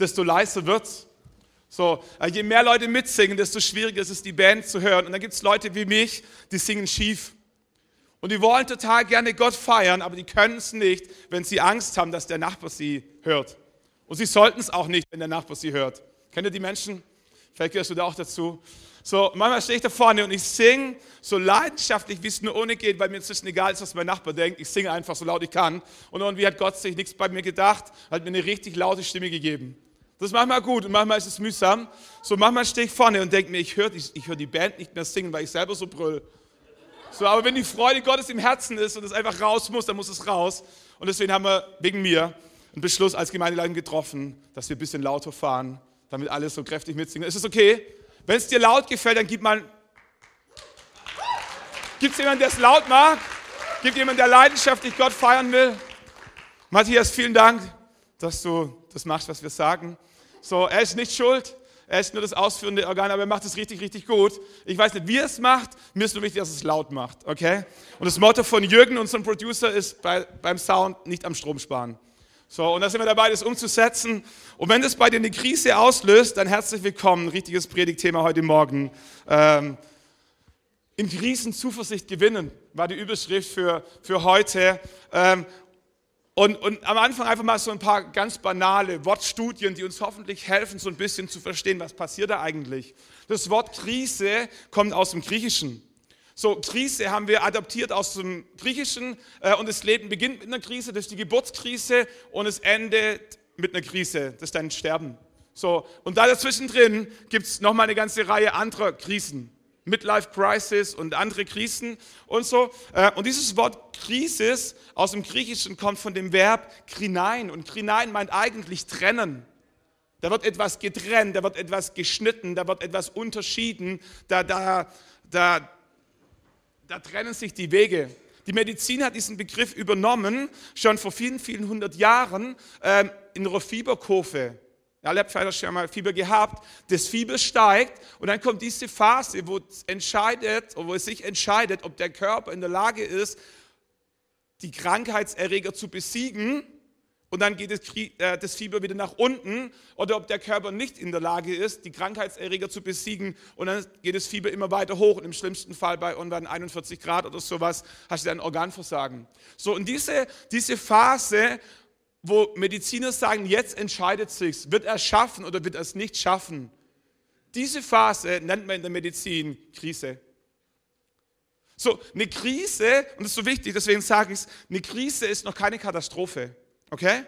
desto leiser wird's. So, äh, je mehr Leute mitsingen, desto schwieriger ist es, die Band zu hören. Und dann gibt es Leute wie mich, die singen schief. Und die wollen total gerne Gott feiern, aber die können es nicht, wenn sie Angst haben, dass der Nachbar sie hört. Und sie sollten es auch nicht, wenn der Nachbar sie hört. Kennt ihr die Menschen? Vielleicht gehörst du da auch dazu. So, manchmal stehe ich da vorne und ich singe so leidenschaftlich, wie es nur ohne geht, weil mir inzwischen egal ist, was mein Nachbar denkt. Ich singe einfach so laut ich kann. Und irgendwie hat Gott sich nichts bei mir gedacht, hat mir eine richtig laute Stimme gegeben. Das ist manchmal gut und manchmal ist es mühsam. So, manchmal stehe ich vorne und denke mir, ich höre ich, hör die Band nicht mehr singen, weil ich selber so brüll. So, aber wenn die Freude Gottes im Herzen ist und es einfach raus muss, dann muss es raus. Und deswegen haben wir wegen mir einen Beschluss als Gemeindeleitung getroffen, dass wir ein bisschen lauter fahren, damit alle so kräftig mitsingen. Ist es okay? Wenn es dir laut gefällt, dann gib mal. Gibt es jemanden, der es laut mag? Gibt jemanden, der leidenschaftlich Gott feiern will? Matthias, vielen Dank, dass du das machst, was wir sagen. So, er ist nicht schuld. Er ist nur das ausführende Organ, aber er macht es richtig, richtig gut. Ich weiß nicht, wie er es macht. Mir ist nur wichtig, dass es laut macht, okay? Und das Motto von Jürgen, unserem Producer, ist bei, beim Sound nicht am Strom sparen. So, und da sind wir dabei, das umzusetzen. Und wenn das bei dir eine Krise auslöst, dann herzlich willkommen. Richtiges Predigtthema heute Morgen. Ähm, in Krisen Zuversicht gewinnen, war die Überschrift für, für heute. Ähm, und, und am Anfang einfach mal so ein paar ganz banale Wortstudien, die uns hoffentlich helfen, so ein bisschen zu verstehen, was passiert da eigentlich. Das Wort Krise kommt aus dem Griechischen. So, Krise haben wir adaptiert aus dem Griechischen äh, und das Leben beginnt mit einer Krise, das ist die Geburtskrise und es endet mit einer Krise, das ist dein Sterben. So, und da dazwischen drin gibt es nochmal eine ganze Reihe anderer Krisen. Midlife Crisis und andere Krisen und so. Äh, und dieses Wort Krisis aus dem Griechischen kommt von dem Verb krinein. Und krinein meint eigentlich trennen. Da wird etwas getrennt, da wird etwas geschnitten, da wird etwas unterschieden, da, da, da, da trennen sich die Wege. Die Medizin hat diesen Begriff übernommen, schon vor vielen, vielen hundert Jahren ähm, in einer Fieberkurve. Alle habt schon mal Fieber gehabt. Das Fieber steigt und dann kommt diese Phase, wo es entscheidet, wo es sich entscheidet, ob der Körper in der Lage ist, die Krankheitserreger zu besiegen. Und dann geht äh, das Fieber wieder nach unten. Oder ob der Körper nicht in der Lage ist, die Krankheitserreger zu besiegen. Und dann geht das Fieber immer weiter hoch. Und im schlimmsten Fall bei irgendwann 41 Grad oder sowas hast du dann Organversagen. So, und diese, diese Phase wo Mediziner sagen, jetzt entscheidet sich's, wird er schaffen oder wird er es nicht schaffen. Diese Phase nennt man in der Medizin Krise. So, eine Krise, und das ist so wichtig, deswegen sage ich es, eine Krise ist noch keine Katastrophe. Okay?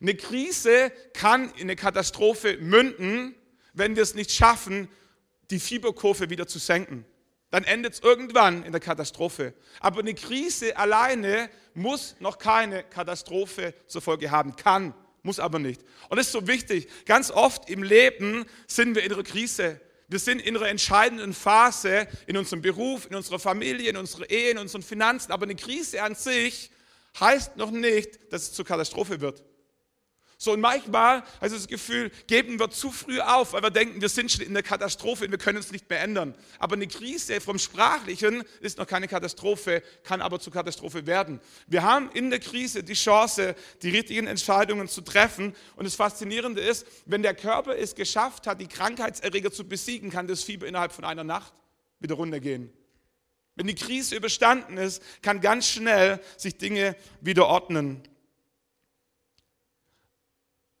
Eine Krise kann in eine Katastrophe münden, wenn wir es nicht schaffen, die Fieberkurve wieder zu senken dann endet es irgendwann in der Katastrophe. Aber eine Krise alleine muss noch keine Katastrophe zur Folge haben, kann, muss aber nicht. Und das ist so wichtig. Ganz oft im Leben sind wir in einer Krise. Wir sind in einer entscheidenden Phase in unserem Beruf, in unserer Familie, in unserer Ehe, in unseren Finanzen. Aber eine Krise an sich heißt noch nicht, dass es zur Katastrophe wird. So, und manchmal also das Gefühl, geben wir zu früh auf, weil wir denken, wir sind schon in der Katastrophe und wir können uns nicht mehr ändern. Aber eine Krise vom Sprachlichen ist noch keine Katastrophe, kann aber zur Katastrophe werden. Wir haben in der Krise die Chance, die richtigen Entscheidungen zu treffen. Und das Faszinierende ist, wenn der Körper es geschafft hat, die Krankheitserreger zu besiegen, kann das Fieber innerhalb von einer Nacht wieder runtergehen. Wenn die Krise überstanden ist, kann ganz schnell sich Dinge wieder ordnen.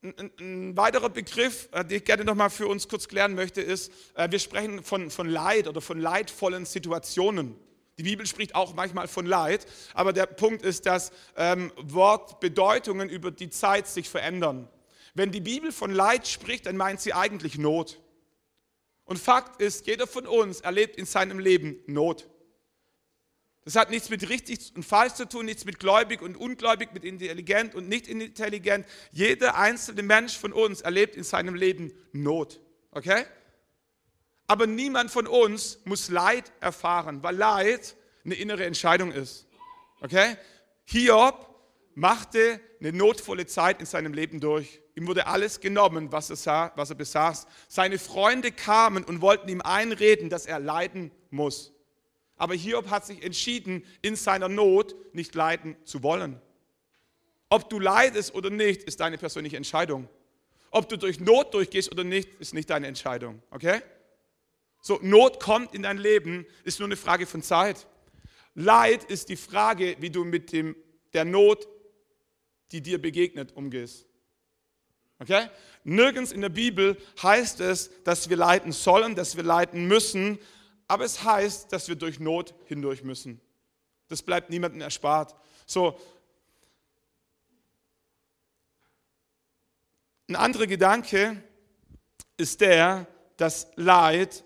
Ein, ein, weiterer Begriff, äh, den ich gerne nochmal für uns kurz klären möchte, ist, äh, wir sprechen von, von Leid oder von leidvollen Situationen. Die Bibel spricht auch manchmal von Leid, aber der Punkt ist, dass ähm, Wortbedeutungen über die Zeit sich verändern. Wenn die Bibel von Leid spricht, dann meint sie eigentlich Not. Und Fakt ist, jeder von uns erlebt in seinem Leben Not. Das hat nichts mit richtig und falsch zu tun, nichts mit gläubig und ungläubig, mit intelligent und nicht intelligent. Jeder einzelne Mensch von uns erlebt in seinem Leben Not. Okay? Aber niemand von uns muss Leid erfahren, weil Leid eine innere Entscheidung ist. Okay? Hiob machte eine notvolle Zeit in seinem Leben durch. Ihm wurde alles genommen, was er, sah, was er besaß. Seine Freunde kamen und wollten ihm einreden, dass er leiden muss. Aber Hiob hat sich entschieden, in seiner Not nicht leiden zu wollen. Ob du leidest oder nicht, ist deine persönliche Entscheidung. Ob du durch Not durchgehst oder nicht, ist nicht deine Entscheidung. Okay? So, Not kommt in dein Leben, ist nur eine Frage von Zeit. Leid ist die Frage, wie du mit dem, der Not, die dir begegnet, umgehst. Okay? Nirgends in der Bibel heißt es, dass wir leiden sollen, dass wir leiden müssen, aber es heißt, dass wir durch Not hindurch müssen. Das bleibt niemandem erspart. So, ein anderer Gedanke ist der, dass Leid,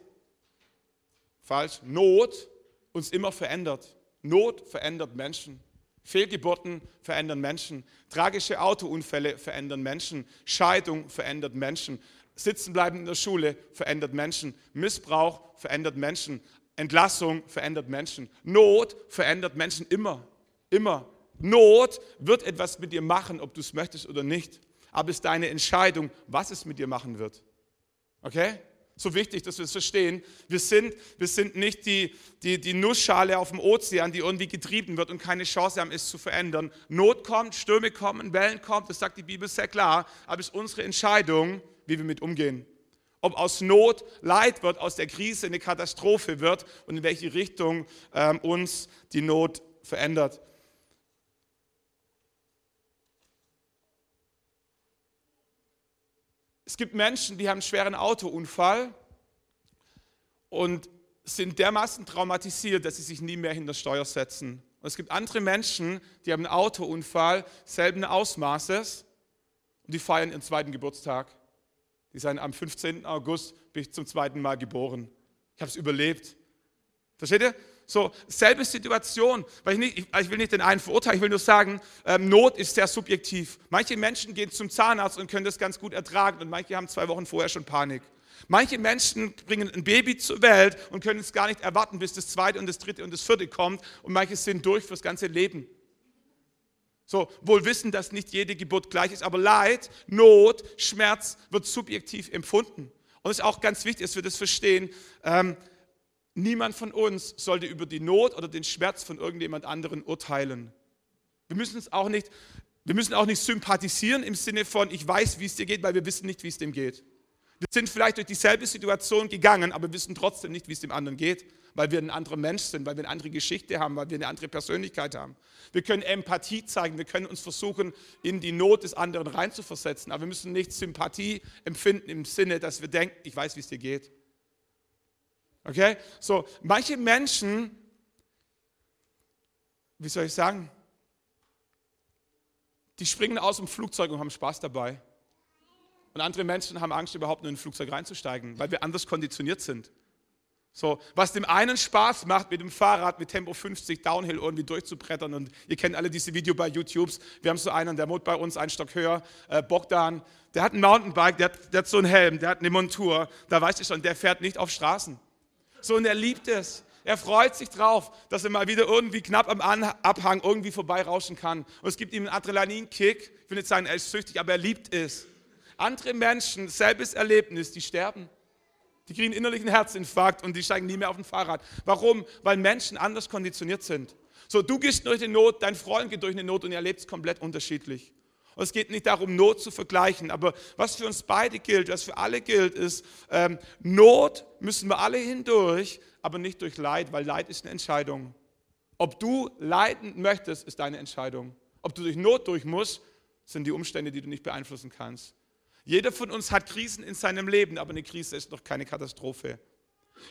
falsch, Not uns immer verändert. Not verändert Menschen. Fehlgeburten verändern Menschen. Tragische Autounfälle verändern Menschen. Scheidung verändert Menschen. Sitzenbleiben in der Schule verändert Menschen. Missbrauch verändert Menschen. Entlassung verändert Menschen. Not verändert Menschen immer. Immer. Not wird etwas mit dir machen, ob du es möchtest oder nicht. Aber es ist deine Entscheidung, was es mit dir machen wird. Okay? So wichtig, dass wir es verstehen. Wir sind, wir sind nicht die, die, die Nussschale auf dem Ozean, die irgendwie getrieben wird und keine Chance haben, es zu verändern. Not kommt, Stürme kommen, Wellen kommen, das sagt die Bibel sehr klar. Aber es ist unsere Entscheidung, wie wir mit umgehen. Ob aus Not Leid wird, aus der Krise eine Katastrophe wird und in welche Richtung ähm, uns die Not verändert. Es gibt Menschen, die haben einen schweren Autounfall und sind dermaßen traumatisiert, dass sie sich nie mehr hinter Steuer setzen. Und es gibt andere Menschen, die haben einen Autounfall selben Ausmaßes und die feiern ihren zweiten Geburtstag. Die sind am 15. August bin ich zum zweiten Mal geboren. Ich habe es überlebt. Versteht ihr? So, selbe Situation. Weil ich, nicht, ich, will nicht den einen verurteilen, ich will nur sagen, ähm, Not ist sehr subjektiv. Manche Menschen gehen zum Zahnarzt und können das ganz gut ertragen und manche haben zwei Wochen vorher schon Panik. Manche Menschen bringen ein Baby zur Welt und können es gar nicht erwarten, bis das zweite und das dritte und das vierte kommt und manche sind durch fürs ganze Leben. So, wohl wissen, dass nicht jede Geburt gleich ist, aber Leid, Not, Schmerz wird subjektiv empfunden. Und es ist auch ganz wichtig, dass wir das verstehen. Ähm, niemand von uns sollte über die Not oder den Schmerz von irgendjemand anderen urteilen. Wir müssen es auch nicht, wir müssen auch nicht sympathisieren im Sinne von, ich weiß, wie es dir geht, weil wir wissen nicht, wie es dem geht. Wir sind vielleicht durch dieselbe Situation gegangen, aber wissen trotzdem nicht, wie es dem anderen geht, weil wir ein anderer Mensch sind, weil wir eine andere Geschichte haben, weil wir eine andere Persönlichkeit haben. Wir können Empathie zeigen, wir können uns versuchen, in die Not des anderen reinzuversetzen, aber wir müssen nicht Sympathie empfinden im Sinne, dass wir denken, ich weiß, wie es dir geht. Okay? So, manche Menschen, wie soll ich sagen, die springen aus dem Flugzeug und haben Spaß dabei. Und andere Menschen haben Angst, überhaupt nur in ein Flugzeug reinzusteigen, weil wir anders konditioniert sind. So, was dem einen Spaß macht, mit dem Fahrrad mit Tempo 50 Downhill irgendwie durchzubrettern. Und ihr kennt alle diese Videos bei YouTube. Wir haben so einen, der wohnt bei uns einen Stock höher, äh, Bogdan. Der hat ein Mountainbike, der hat, der hat so einen Helm, der hat eine Montur. Da weißt du schon, der fährt nicht auf Straßen. So, und er liebt es. Er freut sich drauf, dass er mal wieder irgendwie knapp am Abhang irgendwie vorbeirauschen kann. Und es gibt ihm einen Adrenalinkick. Ich will nicht sagen, er ist süchtig, aber er liebt es. Andere Menschen, selbes Erlebnis, die sterben. Die kriegen innerlichen Herzinfarkt und die steigen nie mehr auf ein Fahrrad. Warum? Weil Menschen anders konditioniert sind. So, du gehst durch eine Not, dein Freund geht durch eine Not und ihr erlebt es komplett unterschiedlich. Und es geht nicht darum, Not zu vergleichen, aber was für uns beide gilt, was für alle gilt, ist, ähm, Not müssen wir alle hindurch, aber nicht durch Leid, weil Leid ist eine Entscheidung. Ob du leiden möchtest, ist deine Entscheidung. Ob du durch Not durch musst, sind die Umstände, die du nicht beeinflussen kannst. Jeder von uns hat Krisen in seinem Leben, aber eine Krise ist noch keine Katastrophe.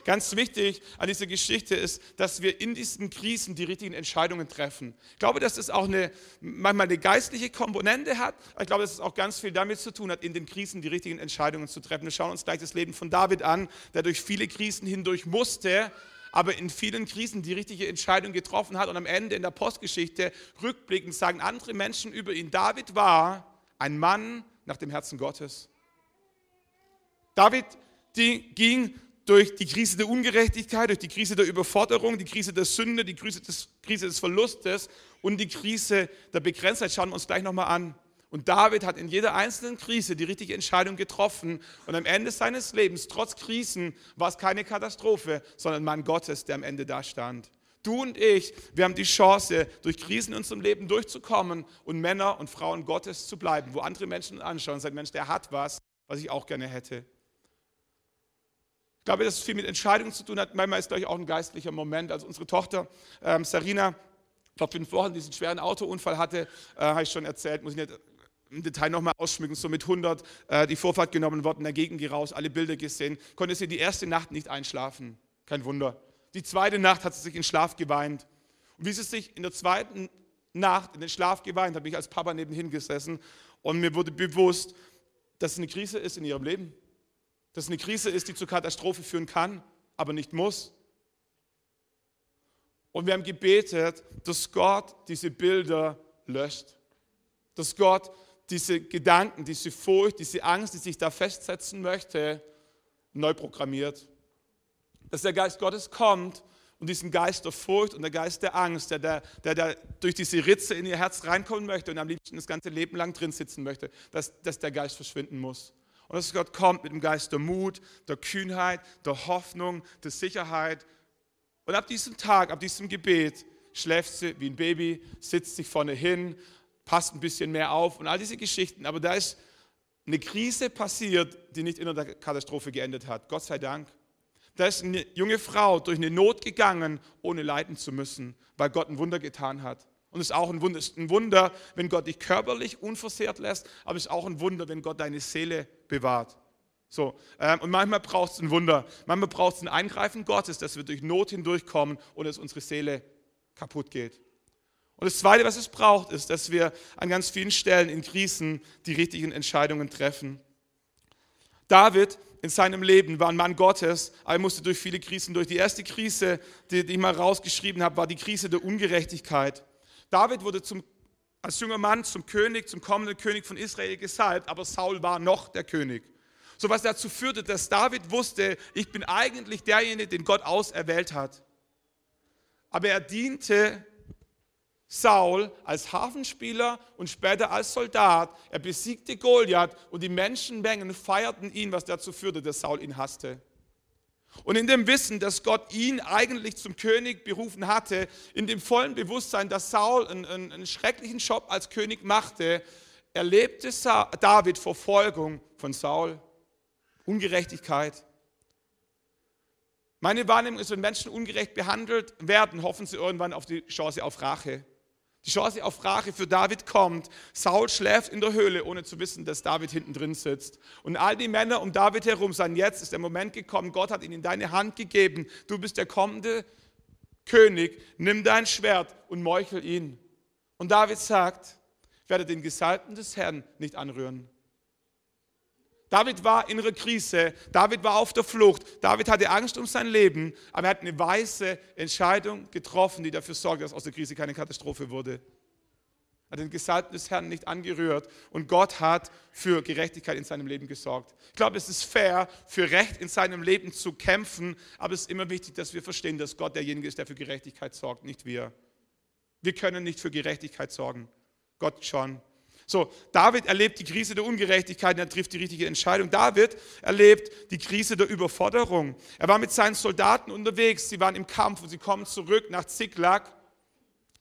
Ganz wichtig an dieser Geschichte ist, dass wir in diesen Krisen die richtigen Entscheidungen treffen. Ich glaube, dass es auch eine, manchmal eine geistliche Komponente hat, ich glaube, dass es auch ganz viel damit zu tun hat, in den Krisen die richtigen Entscheidungen zu treffen. Wir schauen uns gleich das Leben von David an, der durch viele Krisen hindurch musste, aber in vielen Krisen die richtige Entscheidung getroffen hat. Und am Ende in der Postgeschichte rückblickend sagen andere Menschen über ihn, David war ein Mann nach dem Herzen Gottes. David die ging durch die Krise der Ungerechtigkeit, durch die Krise der Überforderung, die Krise der Sünde, die Krise des, Krise des Verlustes und die Krise der Begrenztheit. Schauen wir uns gleich nochmal an. Und David hat in jeder einzelnen Krise die richtige Entscheidung getroffen. Und am Ende seines Lebens, trotz Krisen, war es keine Katastrophe, sondern Mann Gottes, der am Ende da stand. Du und ich, wir haben die Chance, durch Krisen in unserem Leben durchzukommen und Männer und Frauen Gottes zu bleiben, wo andere Menschen anschauen und sagen, Mensch, der hat was, was ich auch gerne hätte. Ich glaube, dass es viel mit Entscheidungen zu tun hat. Manchmal ist, glaube ich, auch ein geistlicher Moment. Also unsere Tochter ähm, Sarina, vor fünf Wochen diesen schweren Autounfall hatte, äh, habe ich schon erzählt, muss ich nicht im Detail nochmal ausschmücken, so mit 100 äh, die Vorfahrt genommen worden, Gegend raus, alle Bilder gesehen, konnte sie die erste Nacht nicht einschlafen. Kein Wunder. Die zweite Nacht hat sie sich in Schlaf geweint. Und wie sie sich in der zweiten Nacht in den Schlaf geweint, habe ich als Papa nebenhin gesessen und mir wurde bewusst, dass es eine Krise ist in ihrem Leben. Dass es eine Krise ist, die zur Katastrophe führen kann, aber nicht muss. Und wir haben gebetet, dass Gott diese Bilder löscht. Dass Gott diese Gedanken, diese Furcht, diese Angst, die sich da festsetzen möchte, neu programmiert dass der Geist Gottes kommt und diesen Geist der Furcht und der Geist der Angst, der, der, der, der durch diese Ritze in ihr Herz reinkommen möchte und am liebsten das ganze Leben lang drin sitzen möchte, dass, dass der Geist verschwinden muss. Und dass Gott kommt mit dem Geist der Mut, der Kühnheit, der Hoffnung, der Sicherheit. Und ab diesem Tag, ab diesem Gebet schläft sie wie ein Baby, sitzt sich vorne hin, passt ein bisschen mehr auf und all diese Geschichten. Aber da ist eine Krise passiert, die nicht in einer Katastrophe geendet hat. Gott sei Dank. Da ist eine junge Frau durch eine Not gegangen, ohne leiden zu müssen, weil Gott ein Wunder getan hat. Und es ist auch ein Wunder, ist ein Wunder, wenn Gott dich körperlich unversehrt lässt, aber es ist auch ein Wunder, wenn Gott deine Seele bewahrt. So, ähm, und manchmal braucht es ein Wunder, manchmal braucht es ein Eingreifen Gottes, dass wir durch Not hindurchkommen und es unsere Seele kaputt geht. Und das Zweite, was es braucht, ist, dass wir an ganz vielen Stellen in Krisen die richtigen Entscheidungen treffen. David in seinem Leben war ein Mann Gottes, aber er musste durch viele Krisen durch. Die erste Krise, die, die ich mal rausgeschrieben habe, war die Krise der Ungerechtigkeit. David wurde zum, als junger Mann zum König, zum kommenden König von Israel gesalbt, aber Saul war noch der König. So was dazu führte, dass David wusste, ich bin eigentlich derjenige, den Gott auserwählt hat. Aber er diente Saul als Hafenspieler und später als Soldat. Er besiegte Goliath und die Menschenmengen feierten ihn, was dazu führte, dass Saul ihn hasste. Und in dem Wissen, dass Gott ihn eigentlich zum König berufen hatte, in dem vollen Bewusstsein, dass Saul einen, einen, einen schrecklichen Job als König machte, erlebte David Verfolgung von Saul, Ungerechtigkeit. Meine Wahrnehmung ist, wenn Menschen ungerecht behandelt werden, hoffen sie irgendwann auf die Chance auf Rache. Die Chance auf Rache für David kommt. Saul schläft in der Höhle, ohne zu wissen, dass David hinten drin sitzt. Und all die Männer um David herum sagen, jetzt ist der Moment gekommen, Gott hat ihn in deine Hand gegeben. Du bist der kommende König, nimm dein Schwert und meuchel ihn. Und David sagt, werde den Gesalbten des Herrn nicht anrühren. David war in einer Krise, David war auf der Flucht, David hatte Angst um sein Leben, aber er hat eine weise Entscheidung getroffen, die dafür sorgt, dass aus der Krise keine Katastrophe wurde. Er hat den Gesalbten des Herrn nicht angerührt und Gott hat für Gerechtigkeit in seinem Leben gesorgt. Ich glaube, es ist fair, für Recht in seinem Leben zu kämpfen, aber es ist immer wichtig, dass wir verstehen, dass Gott derjenige ist, der für Gerechtigkeit sorgt, nicht wir. Wir können nicht für Gerechtigkeit sorgen, Gott schon. So, David erlebt die Krise der Ungerechtigkeit und er trifft die richtige Entscheidung. David erlebt die Krise der Überforderung. Er war mit seinen Soldaten unterwegs, sie waren im Kampf und sie kommen zurück nach Ziklag,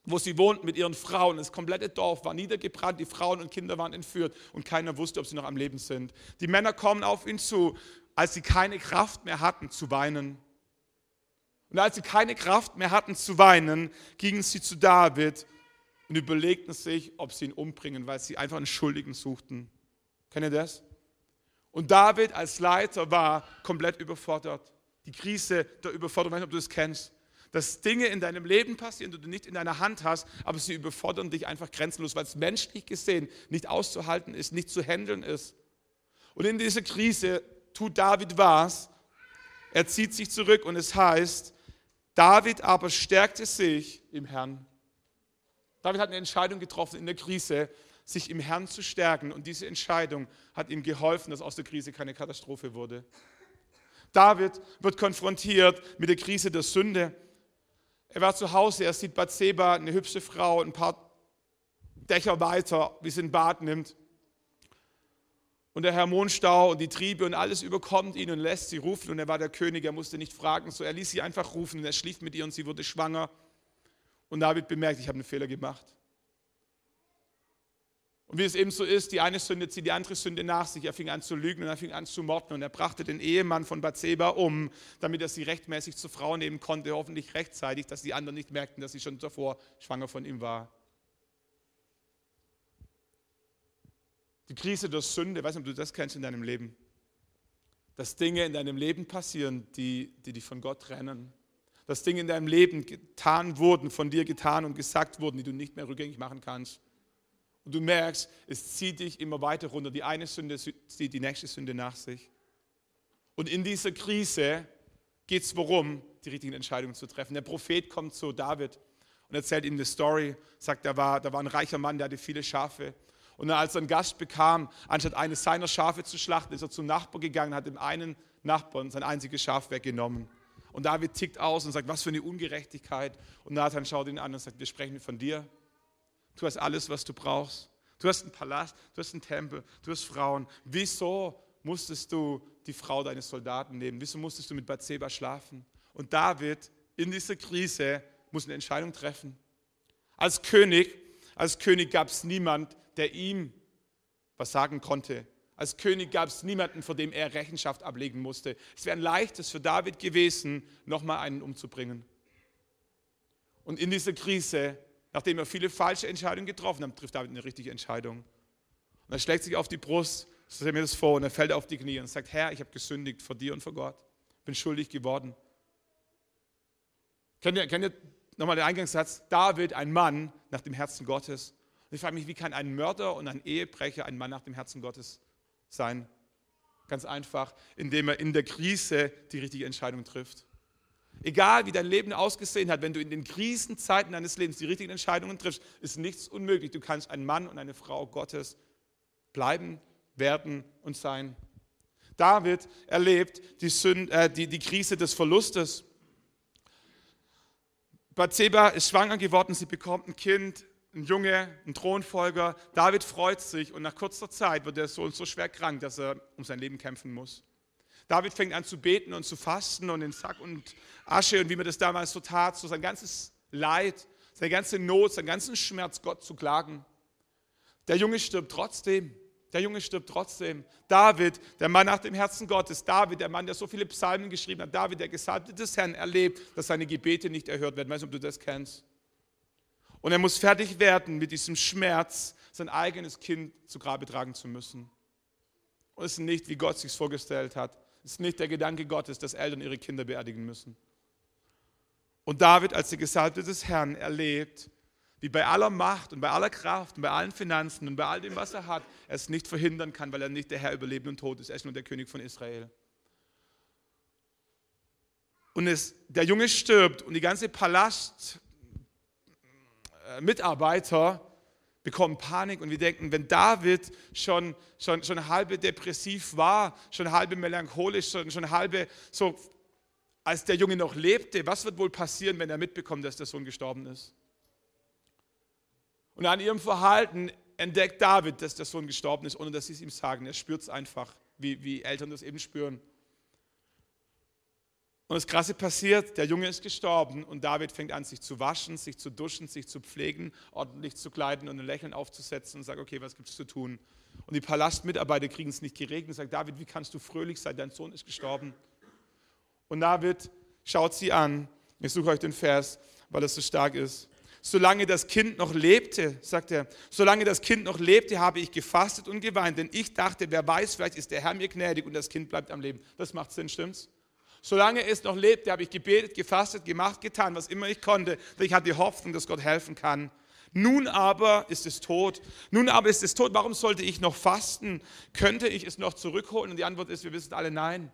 wo sie wohnten mit ihren Frauen. Das komplette Dorf war niedergebrannt, die Frauen und Kinder waren entführt und keiner wusste, ob sie noch am Leben sind. Die Männer kommen auf ihn zu, als sie keine Kraft mehr hatten zu weinen. Und als sie keine Kraft mehr hatten zu weinen, gingen sie zu David und überlegten sich, ob sie ihn umbringen, weil sie einfach einen Schuldigen suchten. Kennt ihr das? Und David als Leiter war komplett überfordert. Die Krise der Überforderung, ich weiß nicht, ob du das kennst. Dass Dinge in deinem Leben passieren, die du nicht in deiner Hand hast, aber sie überfordern dich einfach grenzenlos, weil es menschlich gesehen nicht auszuhalten ist, nicht zu handeln ist. Und in dieser Krise tut David was. Er zieht sich zurück und es heißt, David aber stärkte sich im Herrn. David hat eine Entscheidung getroffen in der Krise, sich im Herrn zu stärken. Und diese Entscheidung hat ihm geholfen, dass aus der Krise keine Katastrophe wurde. David wird konfrontiert mit der Krise der Sünde. Er war zu Hause, er sieht Bathseba, eine hübsche Frau, ein paar Dächer weiter, wie sie ein Bad nimmt. Und der Hormonstau und die Triebe und alles überkommt ihn und lässt sie rufen. Und er war der König, er musste nicht fragen, so er ließ sie einfach rufen und er schlief mit ihr und sie wurde schwanger. Und David bemerkt, ich habe einen Fehler gemacht. Und wie es eben so ist, die eine Sünde zieht die andere Sünde nach sich. Er fing an zu lügen und er fing an zu morden und er brachte den Ehemann von Bathseba um, damit er sie rechtmäßig zur Frau nehmen konnte, hoffentlich rechtzeitig, dass die anderen nicht merkten, dass sie schon davor schwanger von ihm war. Die Krise der Sünde, weiß nicht, ob du das kennst in deinem Leben, dass Dinge in deinem Leben passieren, die, die dich von Gott trennen. Dass Dinge in deinem Leben getan wurden, von dir getan und gesagt wurden, die du nicht mehr rückgängig machen kannst. Und du merkst, es zieht dich immer weiter runter. Die eine Sünde zieht die nächste Sünde nach sich. Und in dieser Krise geht es darum, die richtigen Entscheidungen zu treffen. Der Prophet kommt zu David und erzählt ihm eine Story, sagt, da war, da war ein reicher Mann, der hatte viele Schafe. Und als er einen Gast bekam, anstatt eines seiner Schafe zu schlachten, ist er zum Nachbar gegangen, hat dem einen Nachbarn sein einziges Schaf weggenommen. Und David tickt aus und sagt, was für eine Ungerechtigkeit. Und Nathan schaut ihn an und sagt, wir sprechen von dir. Du hast alles, was du brauchst. Du hast einen Palast, du hast einen Tempel, du hast Frauen. Wieso musstest du die Frau deines Soldaten nehmen? Wieso musstest du mit Bathseba schlafen? Und David in dieser Krise muss eine Entscheidung treffen. Als König, als König gab es niemand, der ihm was sagen konnte. Als König gab es niemanden, vor dem er Rechenschaft ablegen musste. Es wäre ein leichtes für David gewesen, nochmal einen umzubringen. Und in dieser Krise Nachdem er viele falsche Entscheidungen getroffen hat, trifft David eine richtige Entscheidung. Und er schlägt sich auf die Brust, so stell mir das vor, und er fällt auf die Knie und sagt, Herr, ich habe gesündigt vor dir und vor Gott, bin schuldig geworden. Kennt ihr, kennt ihr nochmal den Eingangssatz? David, ein Mann nach dem Herzen Gottes. Und ich frage mich, wie kann ein Mörder und ein Ehebrecher ein Mann nach dem Herzen Gottes sein? Ganz einfach, indem er in der Krise die richtige Entscheidung trifft. Egal wie dein Leben ausgesehen hat, wenn du in den Krisenzeiten deines Lebens die richtigen Entscheidungen triffst, ist nichts unmöglich. Du kannst ein Mann und eine Frau Gottes bleiben, werden und sein. David erlebt die, Sünde, äh, die, die Krise des Verlustes. Bathseba ist schwanger geworden, sie bekommt ein Kind, ein Junge, ein Thronfolger. David freut sich und nach kurzer Zeit wird der Sohn so schwer krank, dass er um sein Leben kämpfen muss. David fängt an zu beten und zu fasten und in Sack und Asche und wie man das damals so tat, so sein ganzes Leid, seine ganze Not, seinen ganzen Schmerz Gott zu klagen. Der Junge stirbt trotzdem. Der Junge stirbt trotzdem. David, der Mann nach dem Herzen Gottes, David, der Mann, der so viele Psalmen geschrieben hat, David, der Gesalbte des Herrn, erlebt, dass seine Gebete nicht erhört werden. Ich weiß nicht, ob du das kennst. Und er muss fertig werden mit diesem Schmerz, sein eigenes Kind zu Grabe tragen zu müssen. Und es ist nicht, wie Gott sich vorgestellt hat. Es ist nicht der Gedanke Gottes, dass Eltern ihre Kinder beerdigen müssen. Und David als der Gesalbte des Herrn erlebt, wie bei aller Macht und bei aller Kraft und bei allen Finanzen und bei all dem, was er hat, er es nicht verhindern kann, weil er nicht der Herr über Leben und Tod ist. Er ist nur der König von Israel. Und es, der Junge stirbt und die ganze Palast-Mitarbeiter bekommen Panik und wir denken, wenn David schon, schon, schon halbe depressiv war, schon halbe melancholisch, schon, schon halbe so, als der Junge noch lebte, was wird wohl passieren, wenn er mitbekommt, dass der Sohn gestorben ist? Und an ihrem Verhalten entdeckt David, dass der Sohn gestorben ist, ohne dass sie es ihm sagen. Er spürt es einfach, wie, wie Eltern das eben spüren. Und das Krasse passiert, der Junge ist gestorben und David fängt an, sich zu waschen, sich zu duschen, sich zu pflegen, ordentlich zu kleiden und ein Lächeln aufzusetzen und sagt, okay, was gibt es zu tun? Und die Palastmitarbeiter kriegen es nicht geregnet und sagt, David, wie kannst du fröhlich sein, dein Sohn ist gestorben. Und David schaut sie an, ich suche euch den Vers, weil es so stark ist. Solange das Kind noch lebte, sagt er, solange das Kind noch lebte, habe ich gefastet und geweint, denn ich dachte, wer weiß, vielleicht ist der Herr mir gnädig und das Kind bleibt am Leben. Das macht Sinn, stimmt's? Solange es noch lebte, habe ich gebetet, gefastet, gemacht, getan, was immer ich konnte. Denn ich hatte die Hoffnung, dass Gott helfen kann. Nun aber ist es tot. Nun aber ist es tot. Warum sollte ich noch fasten? Könnte ich es noch zurückholen? Und die Antwort ist, wir wissen alle nein.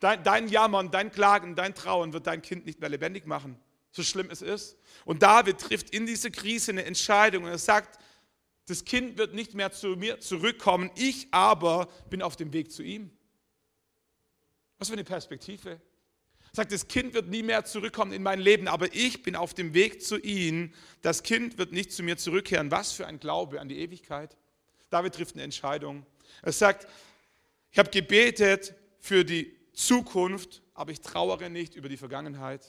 Dein, dein Jammern, dein Klagen, dein Trauen wird dein Kind nicht mehr lebendig machen. So schlimm es ist. Und David trifft in diese Krise eine Entscheidung und er sagt, das Kind wird nicht mehr zu mir zurückkommen. Ich aber bin auf dem Weg zu ihm. Was für eine Perspektive. Sagt, das Kind wird nie mehr zurückkommen in mein Leben, aber ich bin auf dem Weg zu ihm. Das Kind wird nicht zu mir zurückkehren. Was für ein Glaube an die Ewigkeit. David trifft eine Entscheidung. Er sagt, ich habe gebetet für die Zukunft, aber ich trauere nicht über die Vergangenheit.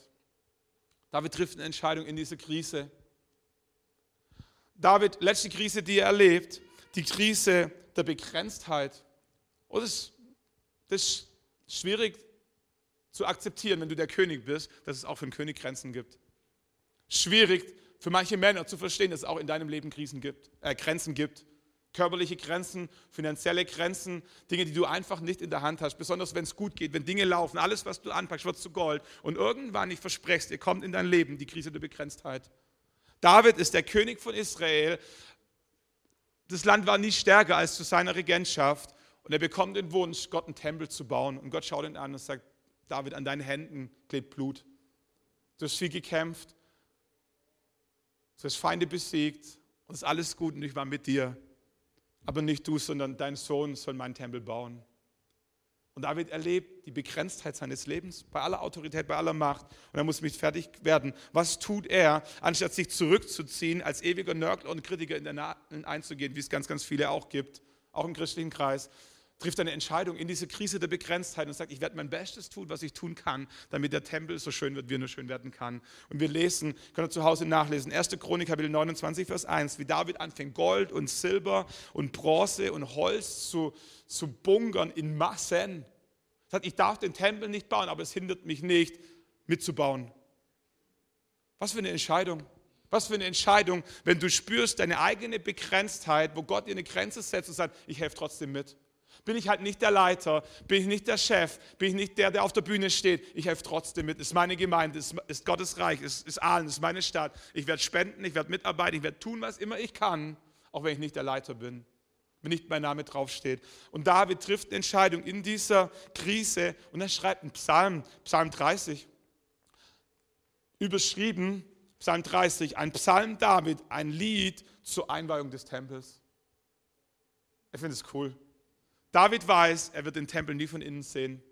David trifft eine Entscheidung in dieser Krise. David, letzte Krise, die er erlebt, die Krise der Begrenztheit. Und das, das schwierig zu akzeptieren, wenn du der König bist, dass es auch für einen König Grenzen gibt. Schwierig für manche Männer zu verstehen, dass es auch in deinem Leben Krisen gibt, äh, Grenzen gibt. Körperliche Grenzen, finanzielle Grenzen, Dinge, die du einfach nicht in der Hand hast, besonders wenn es gut geht, wenn Dinge laufen, alles, was du anpackst, wird zu Gold. Und irgendwann, ich verspreche es dir, kommt in dein Leben die Krise der Begrenztheit. David ist der König von Israel. Das Land war nie stärker als zu seiner Regentschaft. Und er bekommt den Wunsch, Gott einen Tempel zu bauen. Und Gott schaut ihn an und sagt, David, an deinen Händen klebt Blut. Du hast viel gekämpft. Du hast Feinde besiegt. Und es ist alles gut und ich war mit dir. Aber nicht du, sondern dein Sohn soll meinen Tempel bauen. Und David erlebt die Begrenztheit seines Lebens bei aller Autorität, bei aller Macht. Und er muss mit fertig werden. Was tut er, anstatt sich zurückzuziehen, als ewiger Nörgler und Kritiker in den Nahen einzugehen, wie es ganz, ganz viele auch gibt, auch im christlichen Kreis? trifft eine Entscheidung in diese Krise der Begrenztheit und sagt, ich werde mein Bestes tun, was ich tun kann, damit der Tempel so schön wird, wie er nur schön werden kann. Und wir lesen, könnt ihr zu Hause nachlesen, 1. Chronik, Kapitel 29, Vers 1, wie David anfängt, Gold und Silber und Bronze und Holz zu, zu bunkern in Massen. Er sagt, ich darf den Tempel nicht bauen, aber es hindert mich nicht, mitzubauen. Was für eine Entscheidung. Was für eine Entscheidung, wenn du spürst deine eigene Begrenztheit, wo Gott dir eine Grenze setzt und sagt, ich helfe trotzdem mit bin ich halt nicht der Leiter, bin ich nicht der Chef, bin ich nicht der, der auf der Bühne steht. Ich helfe trotzdem mit. Ist meine Gemeinde, es ist Gottes Reich, es ist Aalen, ist meine Stadt. Ich werde spenden, ich werde mitarbeiten, ich werde tun, was immer ich kann, auch wenn ich nicht der Leiter bin, wenn nicht mein Name draufsteht. Und David trifft eine Entscheidung in dieser Krise und er schreibt einen Psalm, Psalm 30, überschrieben, Psalm 30, ein Psalm David, ein Lied zur Einweihung des Tempels. Ich finde es cool. David weiß, er wird den Tempel nie von innen sehen.